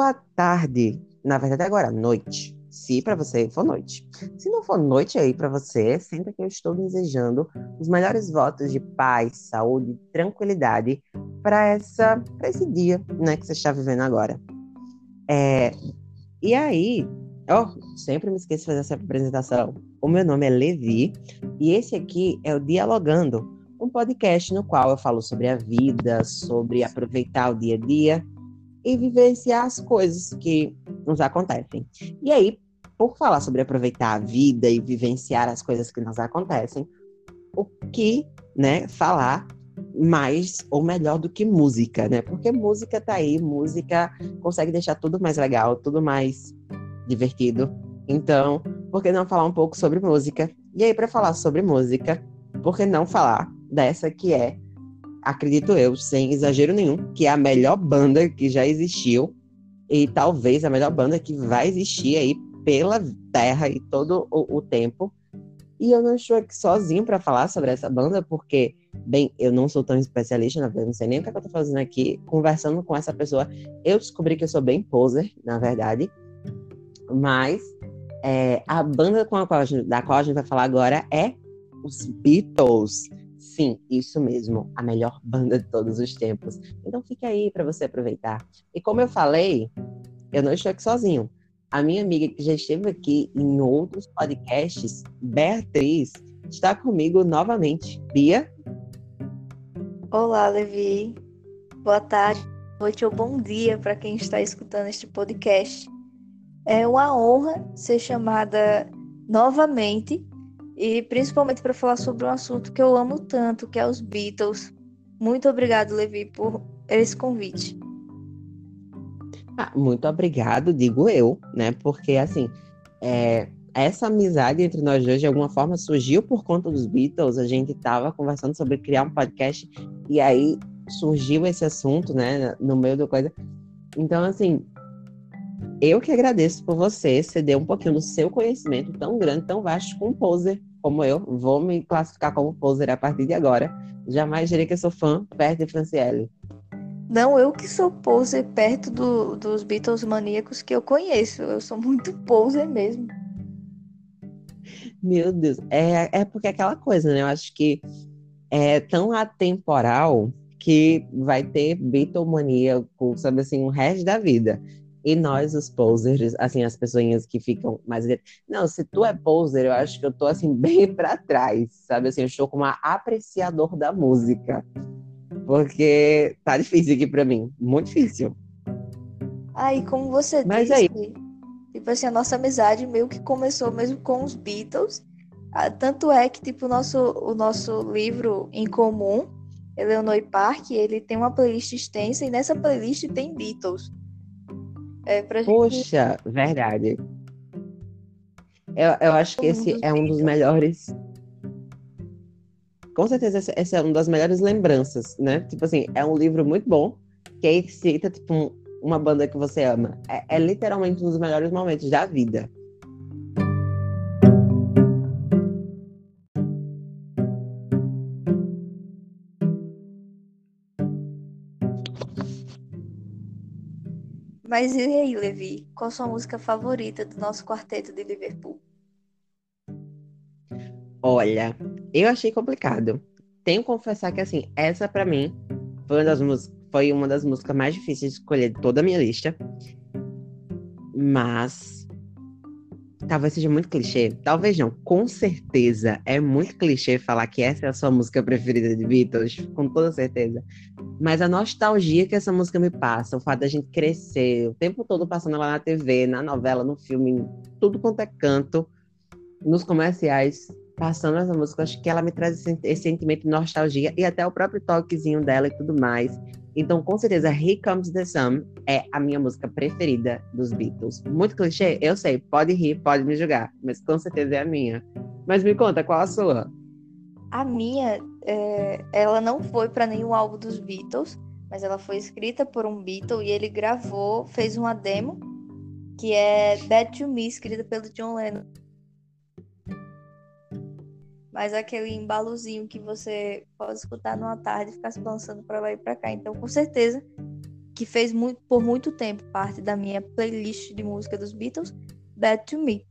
Boa tarde. Na verdade, agora, noite. Se para você for noite. Se não for noite aí para você, senta que eu estou desejando os melhores votos de paz, saúde, tranquilidade para essa pra esse dia, né, que você está vivendo agora. É, e aí, ó, sempre me esqueço de fazer essa apresentação. O meu nome é Levi e esse aqui é o Dialogando, um podcast no qual eu falo sobre a vida, sobre aproveitar o dia a dia e vivenciar as coisas que nos acontecem. E aí, por falar sobre aproveitar a vida e vivenciar as coisas que nos acontecem, o que, né, falar mais ou melhor do que música, né? Porque música tá aí, música consegue deixar tudo mais legal, tudo mais divertido. Então, por que não falar um pouco sobre música? E aí, para falar sobre música, por que não falar dessa que é acredito eu, sem exagero nenhum, que é a melhor banda que já existiu e talvez a melhor banda que vai existir aí pela terra e todo o, o tempo. E eu não estou aqui sozinho para falar sobre essa banda, porque, bem, eu não sou tão especialista, na verdade, não sei nem o que, é que eu estou fazendo aqui. Conversando com essa pessoa, eu descobri que eu sou bem poser, na verdade. Mas é, a banda com a qual gente, da qual a gente vai falar agora é os Beatles. Sim, isso mesmo, a melhor banda de todos os tempos. Então fica aí para você aproveitar. E como eu falei, eu não estou aqui sozinho. A minha amiga que já esteve aqui em outros podcasts, Beatriz, está comigo novamente. Bia? Olá, Levi. Boa tarde, noite ou bom dia para quem está escutando este podcast. É uma honra ser chamada novamente e principalmente para falar sobre um assunto que eu amo tanto, que é os Beatles. Muito obrigado, Levi, por esse convite. Ah, muito obrigado, digo eu, né? Porque assim, é, essa amizade entre nós dois de alguma forma surgiu por conta dos Beatles. A gente estava conversando sobre criar um podcast e aí surgiu esse assunto, né, no meio da coisa. Então, assim, eu que agradeço por você ceder um pouquinho do seu conhecimento tão grande, tão vasto, com um poser como eu, vou me classificar como poser a partir de agora. Jamais direi que eu sou fã perto de Franciele. Não, eu que sou poser perto do, dos Beatles maníacos que eu conheço. Eu sou muito poser mesmo. Meu Deus. É, é porque é aquela coisa, né? Eu acho que é tão atemporal que vai ter Beatle maníaco, sabe assim, o resto da vida. E nós, os posers, assim, as pessoas que ficam mais. Não, se tu é poser, eu acho que eu tô, assim, bem para trás, sabe? Assim, eu estou como um apreciador da música. Porque tá difícil aqui para mim. Muito difícil. Aí, como você Mas disse, aí... tipo assim, a nossa amizade meio que começou mesmo com os Beatles. Ah, tanto é que, tipo, o nosso, o nosso livro em comum, Eleanor Park, ele tem uma playlist extensa e nessa playlist tem Beatles. É, pra Poxa, gente... verdade. Eu, eu acho que esse é um dos melhores. Com certeza, essa é uma das melhores lembranças, né? Tipo assim, é um livro muito bom, que aí cita, tipo, um, uma banda que você ama. É, é literalmente um dos melhores momentos da vida. Mas e aí, Levi? Qual a sua música favorita do nosso quarteto de Liverpool? Olha, eu achei complicado. Tenho que confessar que, assim, essa para mim foi uma, das foi uma das músicas mais difíceis de escolher de toda a minha lista. Mas. Talvez seja muito clichê. Talvez não. Com certeza é muito clichê falar que essa é a sua música preferida de Beatles. Com toda certeza. Mas a nostalgia que essa música me passa, o fato da gente crescer, o tempo todo passando lá na TV, na novela, no filme, tudo quanto é canto, nos comerciais, passando essa música, acho que ela me traz esse, sentimento de nostalgia e até o próprio toquezinho dela e tudo mais. Então, com certeza, Here Comes the Sun é a minha música preferida dos Beatles. Muito clichê, eu sei, pode rir, pode me julgar, mas com certeza é a minha. Mas me conta, qual a sua? A minha, é, ela não foi para nenhum álbum dos Beatles, mas ela foi escrita por um Beatle e ele gravou, fez uma demo que é Bad to Me, escrita pelo John Lennon. Mas aquele embalozinho que você pode escutar numa tarde e ficar se balançando para lá e para cá. Então, com certeza que fez muito, por muito tempo parte da minha playlist de música dos Beatles, Bad to Me.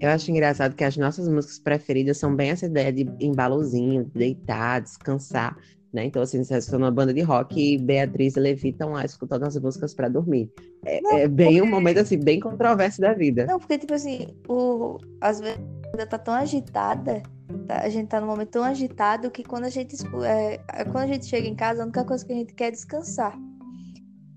Eu acho engraçado que as nossas músicas preferidas são bem essa ideia de embalozinho, deitar, descansar, né? Então, assim, se você numa banda de rock e Beatriz e Levi estão lá escutando as músicas para dormir. É, não, é bem porque... um momento, assim, bem controverso da vida. Não, porque, tipo assim, o... às vezes a vida tá tão agitada, tá? a gente tá num momento tão agitado que quando a gente, é... quando a gente chega em casa, a única coisa que a gente quer é descansar.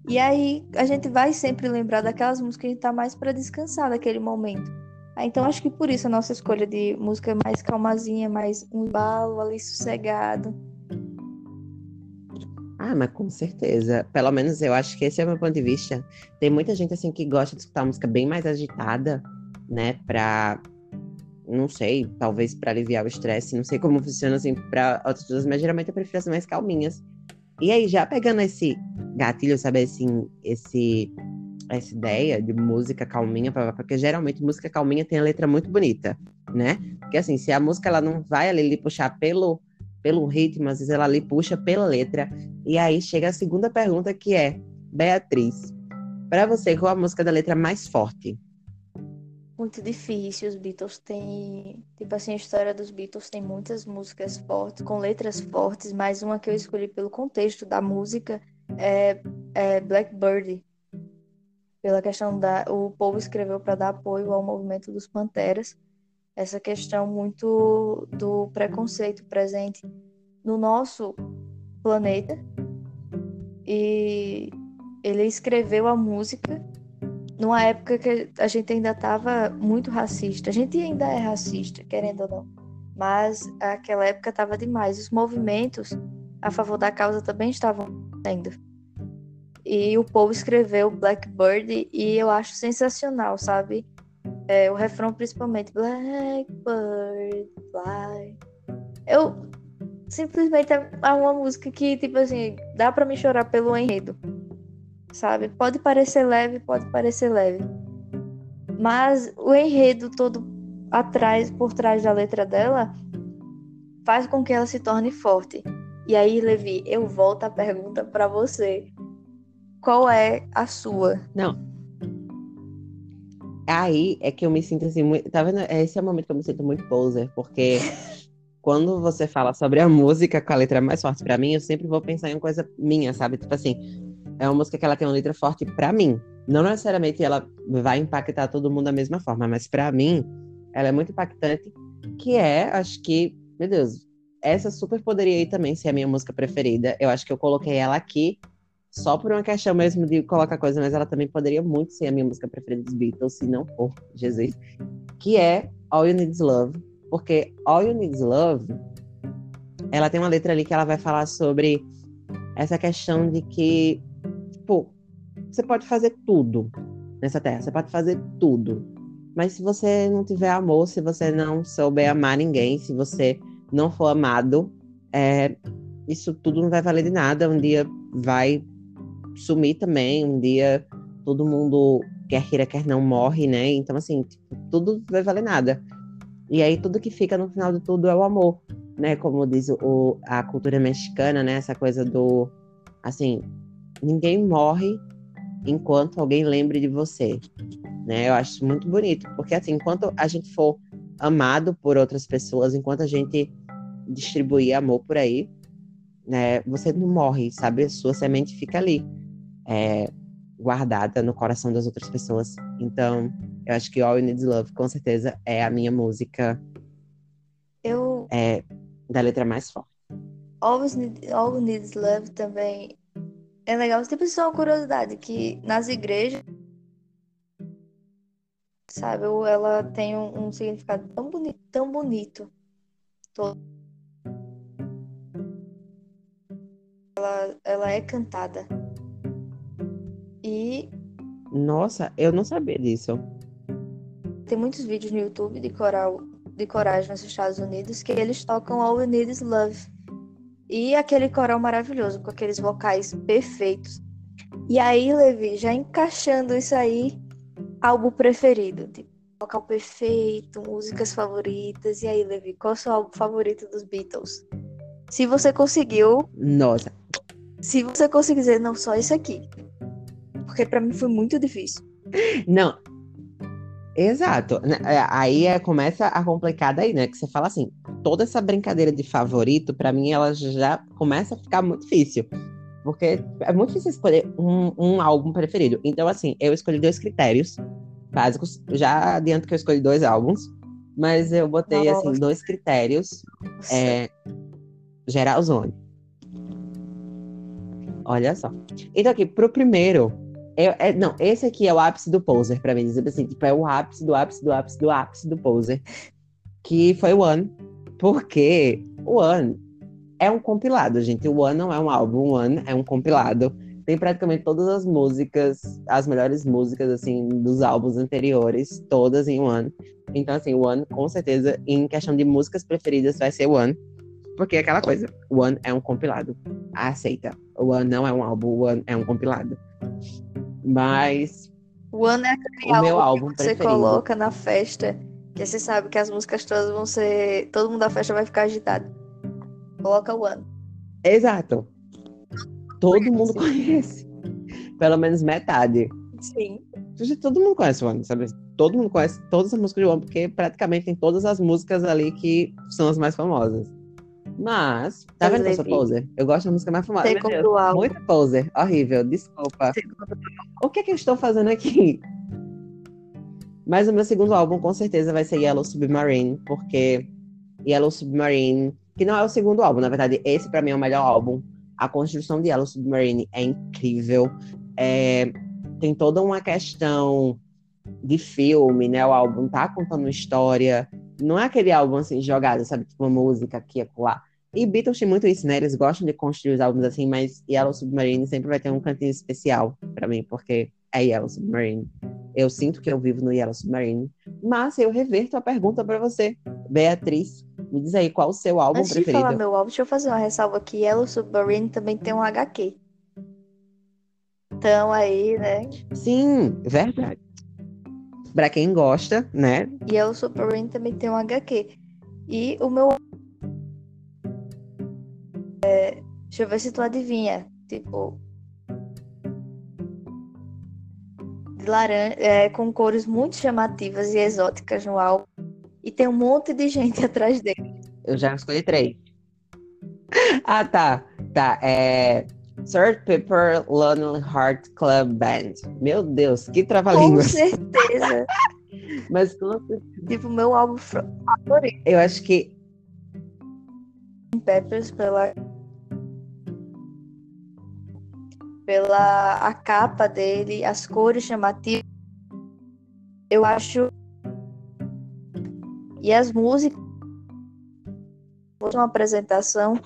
E aí, a gente vai sempre lembrar daquelas músicas que a gente tá mais para descansar daquele momento. Ah, então acho que por isso a nossa escolha de música é mais calmazinha, mais um balo ali sossegado. Ah, mas com certeza. Pelo menos eu acho que esse é o meu ponto de vista. Tem muita gente assim que gosta de escutar música bem mais agitada, né, pra não sei, talvez para aliviar o estresse, não sei como funciona assim para outras pessoas, mas geralmente eu prefiro as mais calminhas. E aí já pegando esse gatilho, sabe assim, esse essa ideia de música calminha, porque geralmente música calminha tem a letra muito bonita, né? Porque assim, se a música ela não vai ali lhe puxar pelo, pelo ritmo, às vezes ela ali puxa pela letra. E aí chega a segunda pergunta que é, Beatriz, para você, qual a música da letra mais forte? Muito difícil, os Beatles têm, tipo assim, a história dos Beatles tem muitas músicas fortes, com letras fortes, mas uma que eu escolhi pelo contexto da música é, é Blackbird, pela questão da o povo escreveu para dar apoio ao movimento dos panteras essa questão muito do preconceito presente no nosso planeta e ele escreveu a música numa época que a gente ainda estava muito racista a gente ainda é racista querendo ou não mas aquela época estava demais os movimentos a favor da causa também estavam sendo e o povo escreveu Blackbird e eu acho sensacional, sabe? É, o refrão principalmente Blackbird fly. Eu simplesmente é uma música que tipo assim, dá para me chorar pelo enredo. Sabe? Pode parecer leve, pode parecer leve. Mas o enredo todo atrás, por trás da letra dela, faz com que ela se torne forte. E aí, Levi, eu volto a pergunta para você. Qual é a sua? Não. Aí é que eu me sinto assim, muito... tá vendo? Esse é o momento que eu me sinto muito poser, porque quando você fala sobre a música com a letra mais forte para mim, eu sempre vou pensar em uma coisa minha, sabe? Tipo assim, é uma música que ela tem uma letra forte para mim. Não necessariamente ela vai impactar todo mundo da mesma forma, mas para mim, ela é muito impactante, que é, acho que, meu Deus, essa super poderia ir também ser a minha música preferida. Eu acho que eu coloquei ela aqui só por uma questão mesmo de colocar coisa, mas ela também poderia muito ser a minha música preferida dos Beatles, se não for Jesus, que é All You Need Is Love, porque All You Need Is Love, ela tem uma letra ali que ela vai falar sobre essa questão de que, você pode fazer tudo nessa terra, você pode fazer tudo, mas se você não tiver amor, se você não souber amar ninguém, se você não for amado, é, isso tudo não vai valer de nada. Um dia vai sumir também. Um dia todo mundo, quer queira, quer não, morre, né? Então, assim, tipo, tudo vai valer nada. E aí tudo que fica no final de tudo é o amor, né? Como diz o, a cultura mexicana, né? Essa coisa do, assim, ninguém morre enquanto alguém lembre de você, né? Eu acho muito bonito, porque assim, enquanto a gente for amado por outras pessoas, enquanto a gente distribuir amor por aí, né? Você não morre, sabe? A sua semente fica ali é, guardada no coração das outras pessoas. Então, eu acho que All You Need Love, com certeza, é a minha música eu... é, da letra mais forte. All, Need, All You Need Love também é legal. Tipo, só uma curiosidade, que nas igrejas, sabe, ela tem um, um significado tão bonito, tão bonito. Ela, ela é cantada. E. Nossa, eu não sabia disso. Tem muitos vídeos no YouTube de coral de corais nos Estados Unidos que eles tocam All We Need Is Love. E aquele coral maravilhoso, com aqueles vocais perfeitos. E aí, Levi, já encaixando isso aí, álbum preferido. Tipo, vocal perfeito, músicas favoritas. E aí, Levi, qual é o seu álbum favorito dos Beatles? Se você conseguiu. Nossa. Se você conseguir dizer, não, só isso aqui. Porque pra mim foi muito difícil. Não. Exato. Né, é, Aí é, começa a complicar daí, né? Que você fala assim, toda essa brincadeira de favorito, pra mim, ela já começa a ficar muito difícil. Porque é muito difícil escolher um, um álbum preferido. Então, assim, eu escolhi dois critérios básicos. Já adianto que eu escolhi dois álbuns. Mas eu botei, assim, dois critérios. É, geralzone. Olha só. Então, aqui, pro primeiro. eu- é- não, esse aqui é o ápice do poser, pra mim. Dizer assim, tipo, é o ápice do ápice do ápice do ápice do poser. Que foi o One. Porque o One é um compilado, gente. O One não é um álbum, o One é um compilado. Tem praticamente todas as músicas, as melhores músicas, assim, dos álbuns anteriores, todas em One. Então, assim, o One, com certeza, em questão de músicas preferidas, vai ser o One. Porque é aquela coisa, o One é um compilado. Aceita. O One não é um álbum, o One é um compilado. Mas O ano é aquele o meu álbum álbum que você preferido. coloca na festa, você sabe que as músicas todas vão ser. Todo mundo da festa vai ficar agitado. Coloca o ano. Exato. Todo mundo conhece. Pelo menos metade. Sim. Todo mundo conhece o One, sabe? Todo mundo conhece todas as músicas do One, porque praticamente tem todas as músicas ali que são as mais famosas. Mas, tá vendo Levi, poser? Eu gosto da música mais famosa. Deus, álbum. Muito poser. Horrível. Desculpa. O que é que eu estou fazendo aqui? Mas o meu segundo álbum, com certeza, vai ser Yellow Submarine, porque Yellow Submarine, que não é o segundo álbum, na verdade, esse pra mim é o melhor álbum. A construção de Yellow Submarine é incrível. É, tem toda uma questão de filme, né? O álbum tá contando história. Não é aquele álbum assim jogado, sabe? Tipo uma música aqui e acolá. E Beatles tem muito isso, né? Eles gostam de construir os álbuns assim, mas Yellow Submarine sempre vai ter um cantinho especial pra mim, porque é Yellow Submarine. Eu sinto que eu vivo no Yellow Submarine. Mas eu reverto a pergunta pra você, Beatriz. Me diz aí qual o seu álbum Antes de preferido. falar meu álbum, deixa eu fazer uma ressalva aqui. Yellow Submarine também tem um HQ. Então aí, né? Sim, verdade. Pra quem gosta, né? Yellow Submarine também tem um HQ. E o meu. É, deixa eu ver se tu adivinha. Tipo. Laranja, é, com cores muito chamativas e exóticas no álbum. E tem um monte de gente atrás dele. Eu já escolhi três. Ah, tá. Tá. É. Sgt. Pepper Lonely Heart Club Band. Meu Deus, que Com trava-língua. certeza. Mas com certeza, tipo, meu álbum favorito. eu acho que. Peppers pela pela a capa dele, as cores chamativas. Eu acho e as músicas uma apresentação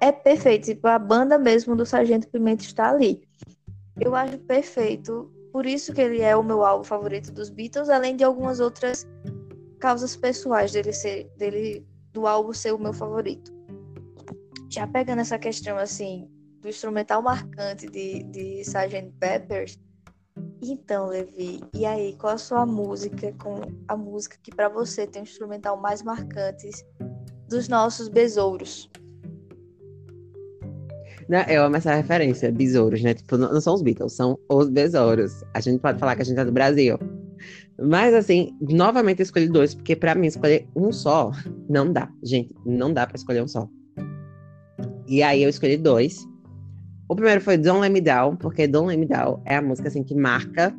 é perfeito, tipo a banda mesmo do Sargento Pimenta está ali. Eu acho perfeito, por isso que ele é o meu álbum favorito dos Beatles, além de algumas outras causas pessoais dele ser dele do álbum ser o meu favorito já pegando essa questão assim do instrumental marcante de, de Sgt. Peppers, então, Levi, e aí, qual a sua música com a música que para você tem o instrumental mais marcante dos nossos besouros? Né, eu amo essa referência, besouros, né? Tipo, não, não são os Beatles, são os besouros. A gente pode falar que a gente é do Brasil. Mas, assim, novamente eu escolhi dois, porque pra mim escolher um só não dá. Gente, não dá pra escolher um só. E aí eu escolhi dois. O primeiro foi Don't Let Me Down, porque Don't Let Me Down é a música assim que marca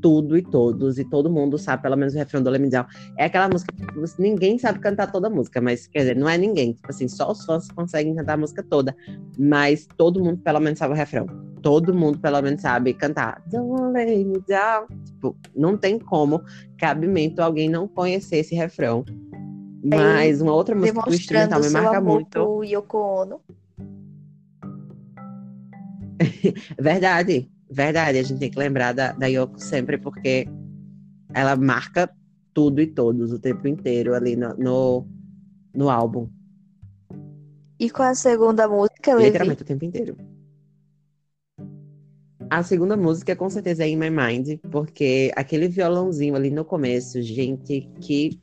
tudo e todos, e todo mundo sabe pelo menos o refrão do Don't Let Me Down. É aquela música que ninguém sabe cantar toda a música, mas quer dizer, não é ninguém, tipo assim, só os fãs conseguem cantar a música toda, mas todo mundo pelo menos sabe o refrão. Todo mundo pelo menos sabe cantar Don't Let Me Down. Tipo, não tem como cabimento alguém não conhecer esse refrão. Mas uma outra música que o instrumental me marca muito. Yoko Ono. Verdade, verdade. A gente tem que lembrar da, da Yoko sempre, porque ela marca tudo e todos o tempo inteiro ali no, no, no álbum. E é a segunda música, Levi? Literalmente o tempo inteiro. A segunda música, com certeza, é In My Mind, porque aquele violãozinho ali no começo, gente, que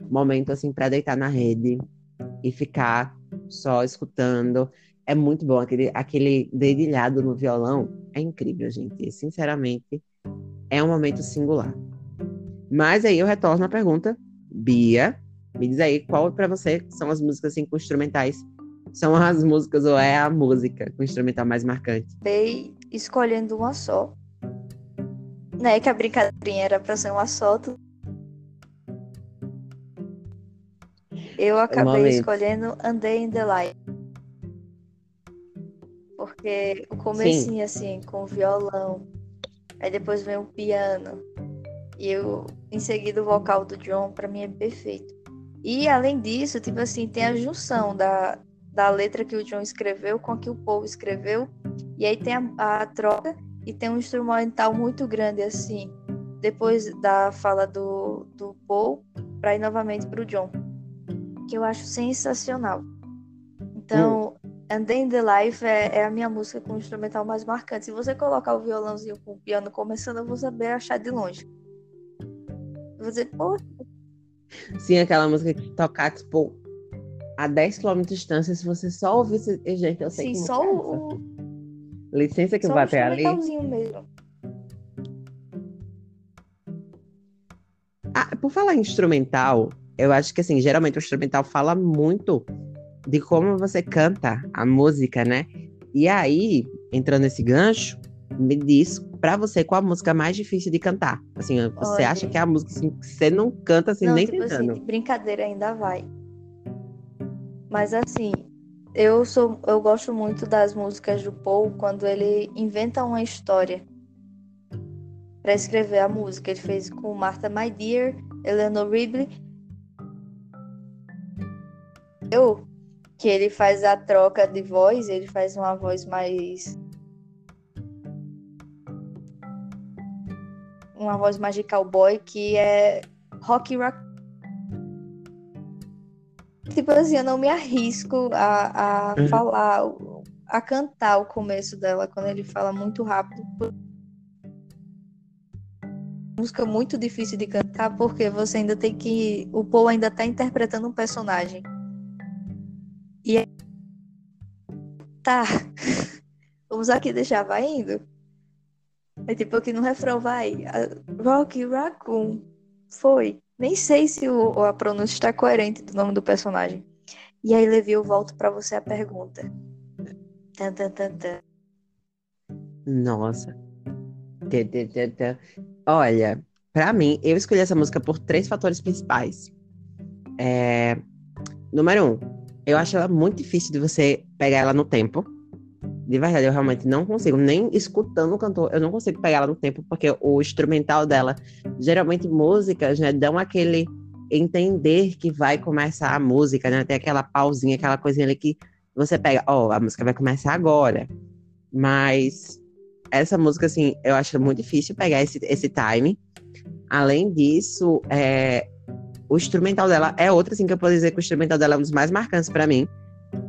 momento assim pra deitar na rede e ficar só escutando. É muito bom. Aquele, aquele dedilhado no violão é incrível, gente. Sinceramente, é um momento singular. Mas aí eu retorno à pergunta, Bia, me diz aí qual para você são as músicas assim, com instrumentais são as músicas ou é a música com instrumental mais marcante? Acabei escolhendo uma só. Né, que a brincadeirinha era pra ser uma só. Eu acabei escolhendo Andei in the Light. Porque o comecinho, assim, com o violão. Aí depois vem o piano. E eu, em seguida, o vocal do John, pra mim é perfeito. E além disso, tipo assim, tem a junção da, da letra que o John escreveu com a que o Paul escreveu. E aí tem a, a troca e tem um instrumental muito grande assim. Depois da fala do, do Paul, para ir novamente para o John, que eu acho sensacional. Então, hum. And Then the Life é, é, a minha música com o instrumental mais marcante. Se você colocar o violãozinho com o piano começando, eu vou saber achar de longe. Eu vou dizer, pô. Sim, aquela música que tocar, tipo, a 10 km de distância, se você só ouvisse. Gente, eu sei Sim, que só o. Licença que eu vou até ali. Mesmo. Ah, por falar em instrumental, eu acho que assim, geralmente o instrumental fala muito de como você canta a música, né? E aí, entrando nesse gancho, me diz para você qual a música mais difícil de cantar. Assim, você Olha. acha que é a música assim, que você não canta assim não, nem tipo tentando? Assim, brincadeira ainda vai. Mas assim, eu sou eu gosto muito das músicas do Paul quando ele inventa uma história para escrever a música. Ele fez com Martha My Dear, Eleanor Ribley. Eu que ele faz a troca de voz, ele faz uma voz mais uma voz mais de cowboy que é rock rock tipo assim, eu não me arrisco a, a uhum. falar, a cantar o começo dela quando ele fala muito rápido. Música muito difícil de cantar porque você ainda tem que. O Paul ainda tá interpretando um personagem. E tá. Vamos aqui deixar, vai indo. É tipo aqui no refrão, vai. Rock Raccoon. Foi. Nem sei se o, a pronúncia está coerente do nome do personagem. E aí, Levi, eu volto para você a pergunta. Tan, tan, tan, tan. Nossa. Olha, para mim, eu escolhi essa música por três fatores principais. É... Número um, eu acho ela muito difícil de você pegar ela no tempo. De verdade, eu realmente não consigo, nem escutando o cantor, eu não consigo pegar ela no tempo, porque o instrumental dela, geralmente músicas, né, dão aquele entender que vai começar a música, né? Tem aquela pausinha, aquela coisinha ali que você pega, ó, oh, a música vai começar agora. Mas essa música, assim, eu acho muito difícil pegar esse, esse time. Além disso, é, o instrumental dela é outra, assim, que eu posso dizer que o instrumental dela é um dos mais marcantes para mim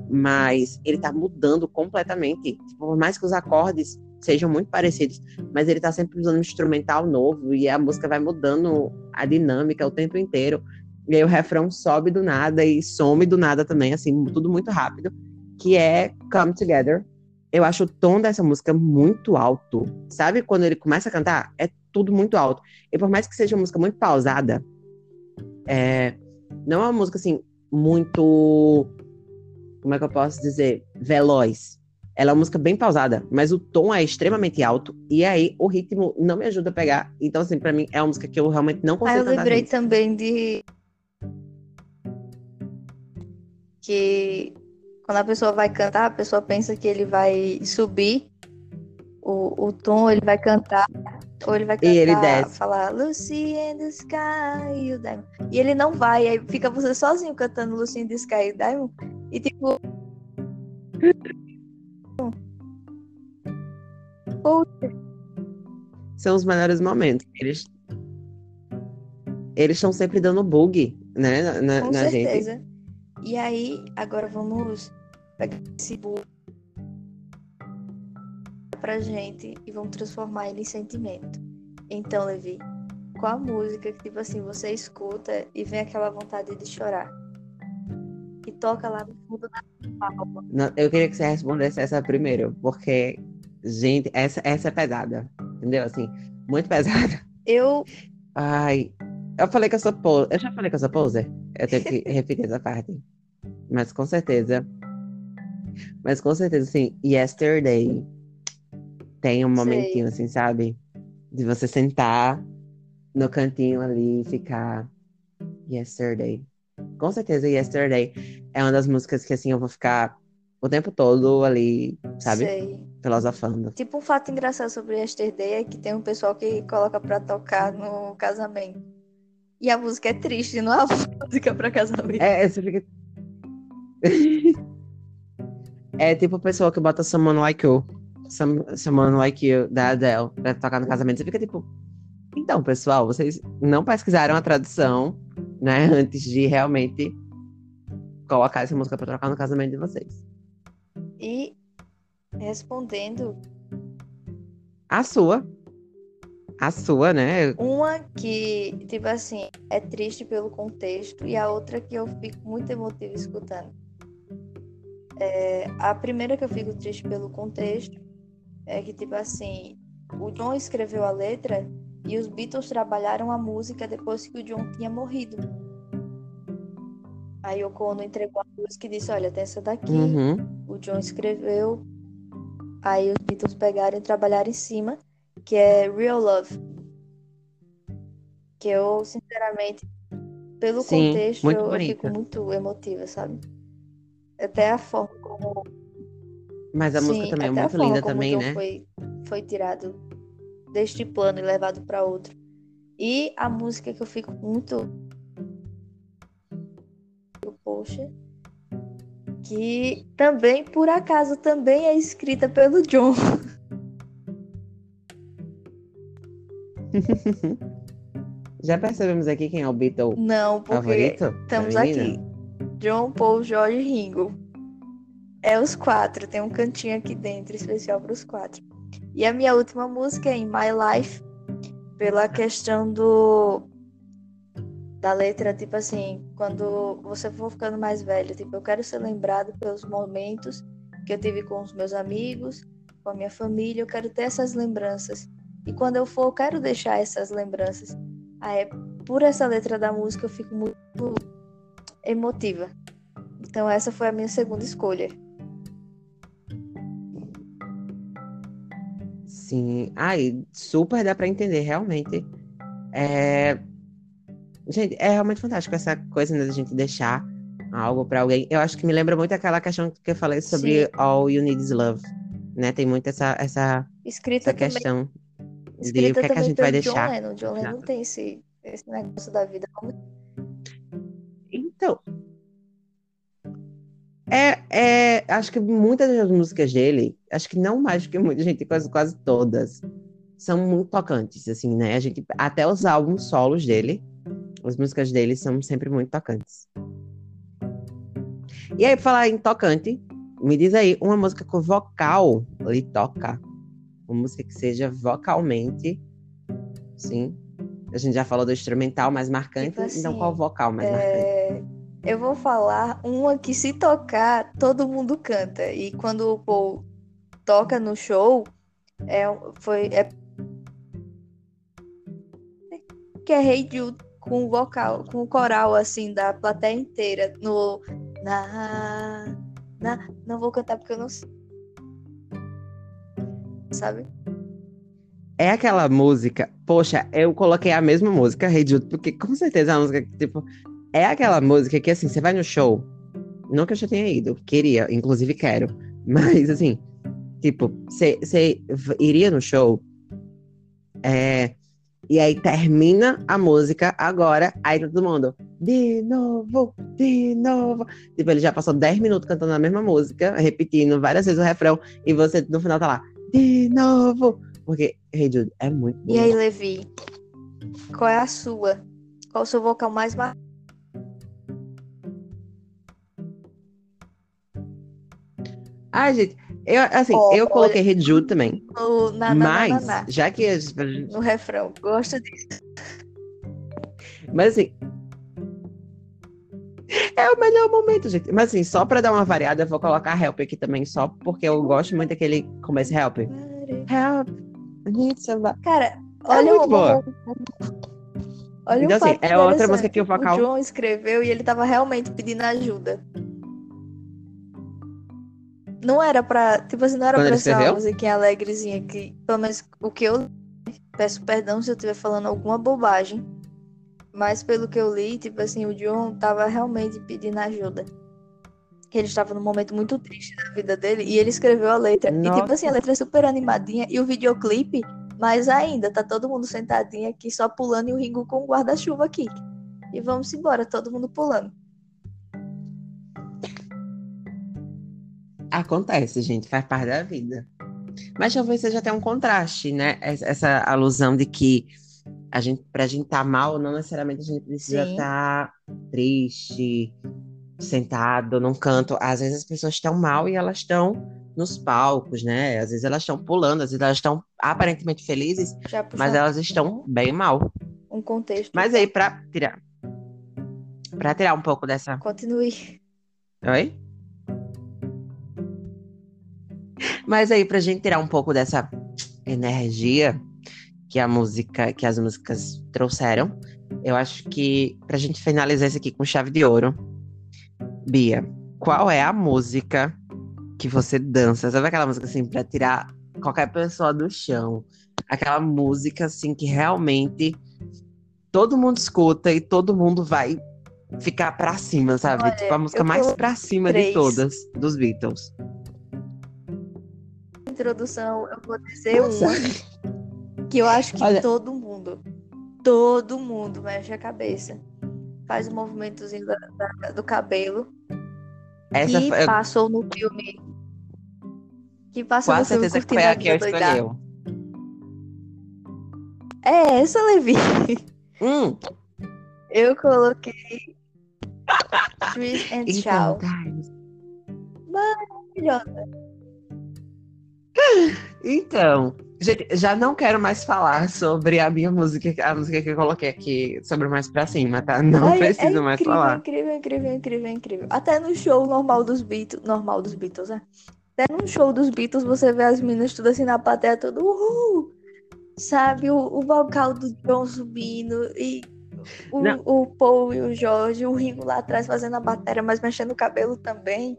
mas ele tá mudando completamente. Tipo, por mais que os acordes sejam muito parecidos, mas ele tá sempre usando um instrumental novo e a música vai mudando a dinâmica o tempo inteiro. E aí o refrão sobe do nada e some do nada também, assim, tudo muito rápido, que é Come Together. Eu acho o tom dessa música muito alto. Sabe quando ele começa a cantar? É tudo muito alto. E por mais que seja uma música muito pausada, é... não é uma música assim muito como é que eu posso dizer, veloz. Ela é uma música bem pausada, mas o tom é extremamente alto e aí o ritmo não me ajuda a pegar. Então, assim, para mim é uma música que eu realmente não consigo ah, eu lembrei também de que quando a pessoa vai cantar, a pessoa pensa que ele vai subir o, o tom, ele vai cantar, ou ele vai cantar, e ele desce. falar Lucy in the Sky e o Diamond. E ele não vai, aí fica você sozinho cantando Lucy in the Sky e o Diamond. E tipo. São os melhores momentos. Eles eles estão sempre dando bug, né, na, Com na certeza. gente. E aí, agora vamos pegar esse bug pra gente e vamos transformar ele em sentimento. Então, Levi, qual a música que, tipo assim, você escuta e vem aquela vontade de chorar? que toca lá no fundo da palma. Não, eu queria que você respondesse essa primeiro, porque, gente, essa, essa é pesada. Entendeu? Assim, muito pesada. Eu. Ai. Eu falei que eu sou poser. Eu já falei que eu sou poser. Eu tenho que repetir essa parte. Mas com certeza. Mas com certeza, assim, yesterday tem um momentinho, assim, sabe? De você sentar no cantinho ali e ficar. Yesterday. Com certeza, Yesterday é uma das músicas que, assim, eu vou ficar o tempo todo ali, sabe? Sei. Filosofando. Tipo, um fato engraçado sobre Yesterday é que tem um pessoal que coloca pra tocar no casamento. E a música é triste, não é uma música pra casamento. É, você fica. é tipo a pessoa que bota Someone Like You. Some, Someone Like You, da Adele, pra tocar no casamento. Você fica tipo. Então, pessoal, vocês não pesquisaram a tradução, né? Antes de realmente colocar essa música pra tocar no casamento de vocês. E respondendo, A sua. A sua, né? uma que, tipo assim, é triste pelo contexto, e a outra que eu fico muito emotiva escutando. É, a primeira que eu fico triste pelo contexto é que, tipo assim, o John escreveu a letra e os Beatles trabalharam a música depois que o John tinha morrido. Aí o Ono entregou a música e disse: Olha, tem essa daqui. Uhum. O John escreveu. Aí os Beatles pegaram e trabalharam em cima, que é Real Love. Que eu, sinceramente, pelo Sim, contexto, eu bonita. fico muito emotiva, sabe? Até a forma como. Mas a Sim, música também é muito linda como também, o né? Foi, foi tirado deste plano e levado para outro. E a música que eu fico muito. Poxa. Que também, por acaso, também é escrita pelo John. Já percebemos aqui quem é o Beatle Não, porque favorito? estamos aqui. John, Paul, George e Ringo. É os quatro. Tem um cantinho aqui dentro especial para os quatro. E a minha última música é In My Life, pela questão do da letra, tipo assim, quando você for ficando mais velho, tipo, eu quero ser lembrado pelos momentos que eu tive com os meus amigos, com a minha família, eu quero ter essas lembranças. E quando eu for, eu quero deixar essas lembranças. Aí, por essa letra da música, eu fico muito emotiva. Então, essa foi a minha segunda escolha. Sim. Ai, super dá pra entender, realmente. É... Gente, é realmente fantástico essa coisa né, da gente deixar algo pra alguém. Eu acho que me lembra muito aquela questão que eu falei sobre Sim. All You Need Is Love. Né? Tem muito essa, essa, Escrita essa também, questão de o escrita que, é que a gente vai pelo John deixar. Lennon. John Lennon tem esse, esse negócio da vida. Então. É, é, acho que muitas das músicas dele, acho que não mais do que muita gente, quase, quase todas, são muito tocantes, assim, né? A gente, até os álbuns solos dele, as músicas dele são sempre muito tocantes. E aí, pra falar em tocante, me diz aí uma música com vocal ele toca. Uma música que seja vocalmente, sim. A gente já falou do instrumental mais marcante, Tipo então assim, qual vocal mais marcante? É, eu vou falar uma que se tocar, todo mundo canta. E quando o Paul toca no show, é, foi, é que é Hey Jude com o vocal, com o coral assim da plateia inteira no na na não vou cantar porque eu não sei. Sabe? É aquela música, poxa, eu coloquei a mesma música, Hey Jude, porque com certeza é uma música que, tipo, é aquela música que, assim, você vai no show, não que eu já tenha ido, queria, inclusive quero, mas, assim, tipo, você iria no show, é, e aí termina a música agora, aí todo mundo, de novo, de novo. Tipo, ele já passou 10 minutos cantando a mesma música, repetindo várias vezes o refrão, e você no final tá lá, de novo. Porque Hey Jude é muito bom. E aí, Levi, qual é a sua? Qual o seu vocal mais marcante? Ah, gente, eu, assim, Ó, eu coloquei Hey Jude também. no, na, na, mas, na, já que. no refrão. Gosto disso. Mas assim. É o melhor momento, gente. Mas assim, só pra dar uma variada, eu vou colocar Help aqui também, só porque eu gosto muito daquele começo Help. Help. Cara, É olha muito o, boa. Olha Então, um assim, é outra música que o vocal- John escreveu e ele tava realmente pedindo ajuda. Não era pra. Tipo assim, não era Quando pra ser uma musiquinha alegrezinha. Que, pelo menos o que eu. Peço perdão se eu estiver falando alguma bobagem. Mas pelo que eu li, tipo assim, o John tava realmente pedindo ajuda. Que ele estava num momento muito triste da vida dele. E ele escreveu a letra. E tipo Nossa. assim, a letra é super animadinha. E o videoclipe, mais ainda, tá todo mundo sentadinho aqui, só pulando e o Ringo com o guarda-chuva aqui. E vamos embora, todo mundo pulando. Acontece, gente, faz parte da vida. Mas talvez seja até um contraste, né? Es- Essa alusão de que a gente, pra gente estar mal, não necessariamente a gente precisa estar triste, sentado num canto. Às vezes as pessoas estão mal e elas estão nos palcos, né? Às vezes elas estão pulando, às vezes elas estão aparentemente felizes, mas elas estão bem mal. um contexto. Mas aí, pra tirar. Pra tirar um pouco dessa. Continue. Oi? Mas aí, pra gente tirar um pouco dessa energia que a música, que as músicas trouxeram, eu acho que pra gente finalizar isso aqui com chave de ouro, Bia, qual é a música que você dança? Sabe aquela música assim, pra tirar qualquer pessoa do chão? Aquela música assim que realmente todo mundo escuta e todo mundo vai ficar pra cima, sabe? Olha, tipo a música mais pra cima de três. todas dos Beatles. Introdução, eu vou dizer Nossa. uma que eu acho que Olha- todo mundo, todo mundo mexe a cabeça. Faz o movimentozinho da- da- do cabelo. Essa que foi, passou no filme. Que passou com no filme certeza que foi a que eu. É essa, Levi. Hum, Eu coloquei Trees and então. Thais. Maravilhosa. Então, gente, já não quero mais falar sobre a minha música, a música que eu coloquei aqui, sobre mais pra cima, tá? Não Ai, preciso é mais incrível, falar. incrível, incrível, incrível, incrível. Até no show normal dos Beatles, normal dos Beatles, né? Até no show dos Beatles você vê as meninas tudo assim na plateia, tudo uhul! Sabe, o, o vocal do John subindo e o, Não. o Paul e o Jorge, o Ringo lá atrás fazendo a bateria, mas mexendo o cabelo também.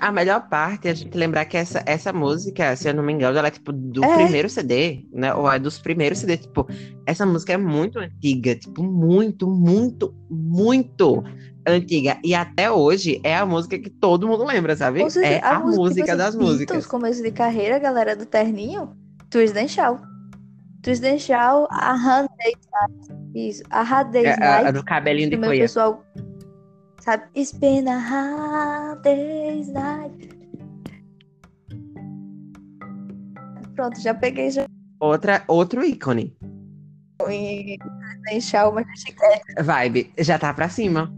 A melhor parte é a gente lembrar que essa, essa música, se eu não me engano, ela é tipo do É. primeiro CD, né? Ou é dos primeiros CD. Tipo, essa música é muito antiga, tipo, muito, muito, muito antiga. E até hoje é a música que todo mundo lembra, sabe? Certeza, É a, música, tipo assim, das Beatles, músicas. começo de carreira, galera do terninho, Shout. Twist and Shout, a Night. Isso, a Day's É, a, a do cabelinho de coia. pessoal sabe, It's been a hard day's night. Pronto, já peguei já Outra, outro ícone. deixar uma chiclete. Vibe, já tá pra cima.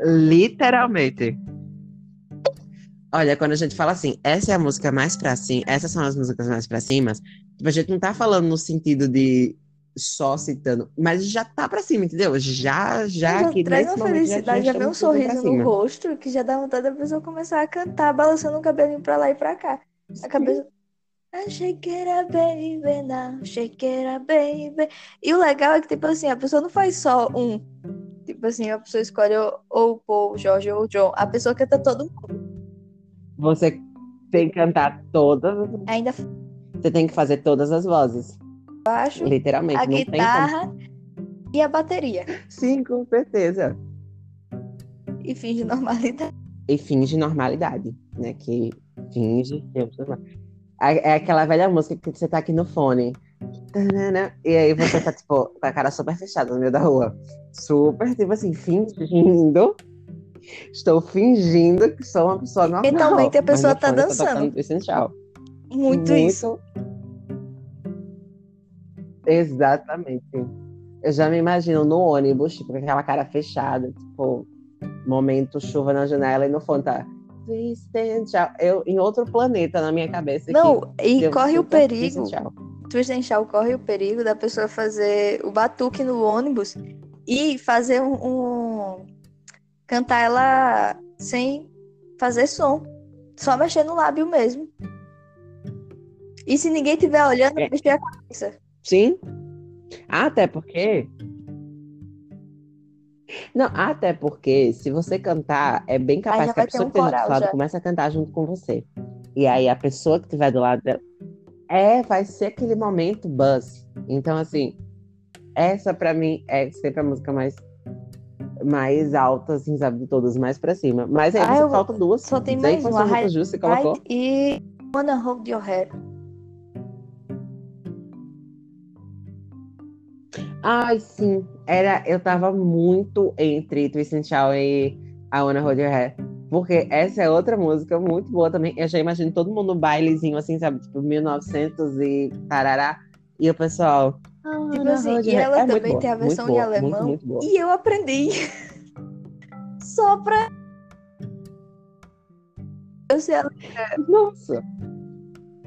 Literalmente. Olha, quando a gente fala assim, essa é a música mais pra cima, essas são as músicas mais pra cima, tipo, a gente não tá falando no sentido de só citando, mas já tá pra cima, entendeu? Já, já Já aqui traz uma felicidade, já, vem um sorriso no rosto que já dá vontade da pessoa começar a cantar, balançando o cabelinho pra lá e pra cá. A cabeça. Shake it up, baby, now, shake it up, baby. E o legal é que, tipo assim, a pessoa não faz só um. Tipo assim, a pessoa escolhe ou o Paul, o Jorge ou o John. A pessoa canta todo mundo. Você tem que cantar todas, Ainda você tem que fazer todas as vozes, baixo, literalmente, a não tem como. guitarra e a bateria. Sim, com certeza. E finge normalidade. e finge normalidade, né? Que finge. É aquela velha música que você tá aqui no fone. E aí você tá, tipo, com a cara super fechada no meio da rua. Super, tipo assim, fingindo. Estou fingindo que sou uma pessoa normal. Mentalmente a pessoa tá dançando. Essencial. Muito, isso. Exatamente. Eu já me imagino no ônibus, tipo, com aquela cara fechada, tipo, momento chuva na janela e no fundo tá. "Please stand tchau." Eu em outro planeta na minha cabeça. Não, e corre o perigo. tchau. Twist and Shout corre o perigo da pessoa fazer o batuque no ônibus e fazer um, um, cantar ela sem fazer som, só mexer no lábio mesmo. E se ninguém estiver olhando, É. mexer a cabeça. Sim. Até porque. Não, até porque se você cantar, é bem capaz que a pessoa um que esteja do lado já. comece a cantar junto com você. E aí a pessoa que estiver do lado dela. É, vai ser aquele momento buzz. Então, assim, essa pra mim é sempre a música mais. Mais alta, assim, sabe, de todas, mais pra cima. Mas aí Ah, você eu- falta duas. só tem mais uma, que você colocou. E Wanna Hold Your. Ai, sim. Era, eu tava muito entre Twist and Shout e I Wanna Hold Your Hair. Porque essa é outra música muito boa também. Eu já imagino todo mundo no bailezinho, assim, sabe? Tipo, 1900 e tarará. E o pessoal... "I Tipo assim, e your hair." ela É também boa, tem a versão em boa, alemão. Muito, muito. E eu aprendi. Só pra. Eu sei ela. Nossa.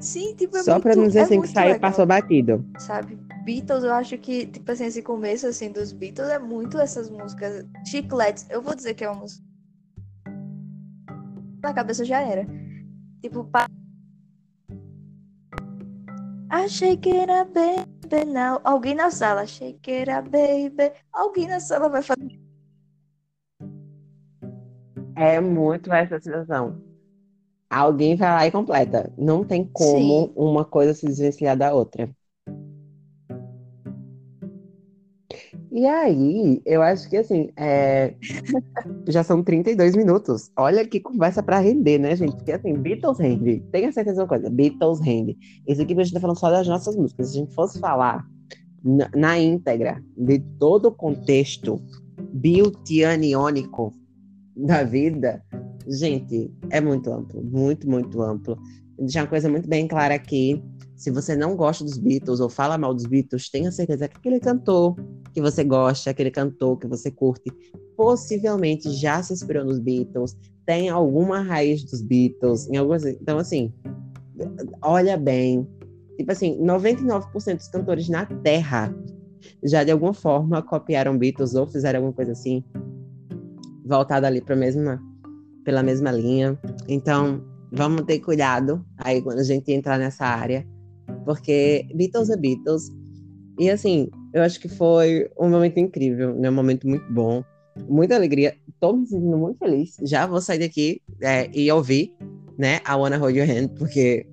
Sim, tipo, é Só muito, pra não dizer é assim que saiu e passou batido. Sabe? Beatles, eu acho que, tipo assim, esse começo assim dos Beatles é muito essas músicas. Chicletes, eu vou dizer que é uma música. Na cabeça já era. Tipo, pa... I shake it up, baby, now. Alguém na sala, shake it up, baby. Alguém na sala vai fazer. É muito essa sensação. Alguém vai lá e completa. Não tem como Sim. uma coisa se desvencilhar da outra. E aí, eu acho que assim, é, já são 32 minutos. Olha que conversa pra render, né, gente? Porque assim, Beatles rende. Tenha certeza de uma coisa, Beatles rende. Isso aqui a gente tá falando só das nossas músicas. Se a gente fosse falar na, na íntegra de todo o contexto beautyaniônico da vida, gente, é muito amplo, muito, muito amplo. Deixar uma coisa muito bem clara aqui. Se você não gosta dos Beatles ou fala mal dos Beatles, tenha certeza que aquele cantor que você gosta, aquele cantor que você curte, possivelmente já se inspirou nos Beatles, tem alguma raiz dos Beatles, em algumas... Então, assim, olha bem. Tipo assim, 99% dos cantores na Terra já de alguma forma copiaram Beatles ou fizeram alguma coisa assim, voltada ali para mesma, pela mesma linha. Então, vamos ter cuidado aí quando a gente entrar nessa área, porque Beatles é Beatles. E assim, eu acho que foi um momento incrível, né? Um momento muito bom, muita alegria. Tô me sentindo muito feliz. Já vou sair daqui é, e ouvir, né? I Wanna Hold Your Hand, porque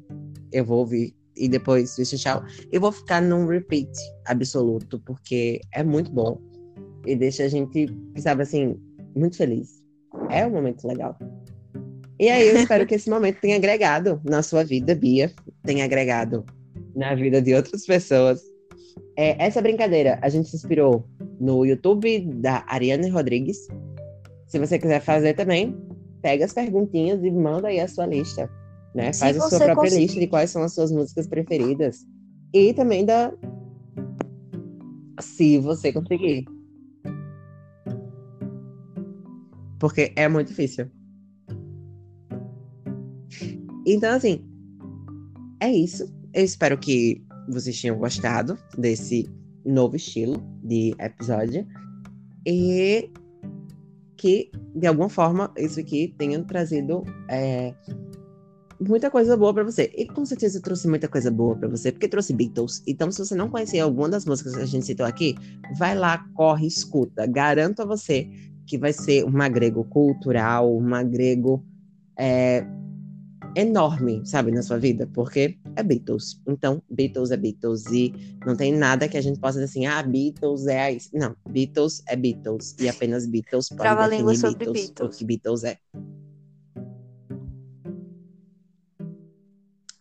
eu vou ouvir e depois Twist and Shout. E vou ficar num repeat absoluto, porque é muito bom. E deixa a gente, sabe assim, muito feliz. É um momento legal. E aí eu espero que esse momento tenha agregado na sua vida, Bia, tenha agregado na vida de outras pessoas. É, essa brincadeira, a gente se inspirou no YouTube da Ariane Rodrigues. Se você quiser fazer também, pega as perguntinhas e manda aí a sua lista. Né? Faz a sua própria conseguir. lista de quais são as suas músicas preferidas. E também da. Se você conseguir. Porque é muito difícil. Então, assim, é isso. Eu espero que vocês tenham gostado desse novo estilo de episódio. E que, de alguma forma, isso aqui tenha trazido é, muita coisa boa pra você. E com certeza eu trouxe muita coisa boa pra você, porque trouxe Beatles. Então, se você não conhecia alguma das músicas que a gente citou aqui, vai lá, corre, escuta. Garanto a você que vai ser um agrego cultural, um agrego é, enorme, sabe, na sua vida, porque é Beatles. Então, Beatles é Beatles e não tem nada que a gente possa dizer assim, ah, Beatles é isso. Não, Beatles é Beatles e apenas Beatles pode Trava-língua definir sobre Beatles, Beatles. o que Beatles é.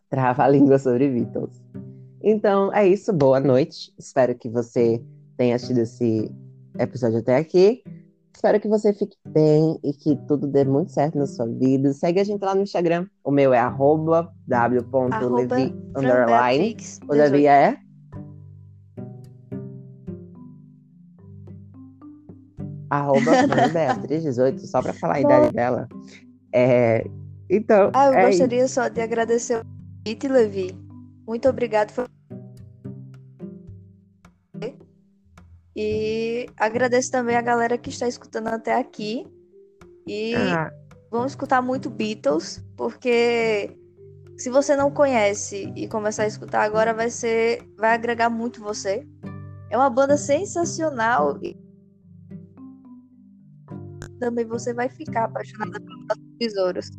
Trava a língua sobre Beatles. Então, é isso. Boa noite. Espero que você tenha assistido esse episódio até aqui. Espero que você fique bem e que tudo dê muito certo na sua vida. Segue a gente lá no Instagram. O meu é arroba w.levi underline. O da 18. Bia é? Arroba Beatriz 18, só pra falar a idade dela. É, então, Ah, eu é gostaria só de agradecer o convite, Levi. Muito obrigado. Foi... E agradeço também a galera que está escutando até aqui. E Ah, vamos escutar muito Beatles, porque se você não conhece e começar a escutar agora, vai ser, vai agregar muito você. É uma banda sensacional e também você vai ficar apaixonada pelos nossos tesouros.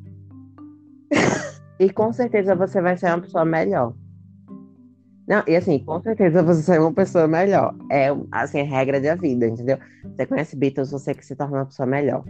e com certeza você vai ser uma pessoa melhor. Não, e assim, com certeza você ser uma pessoa melhor. É, assim, a regra da vida, entendeu? Você conhece Beatles, você que se torna uma pessoa melhor.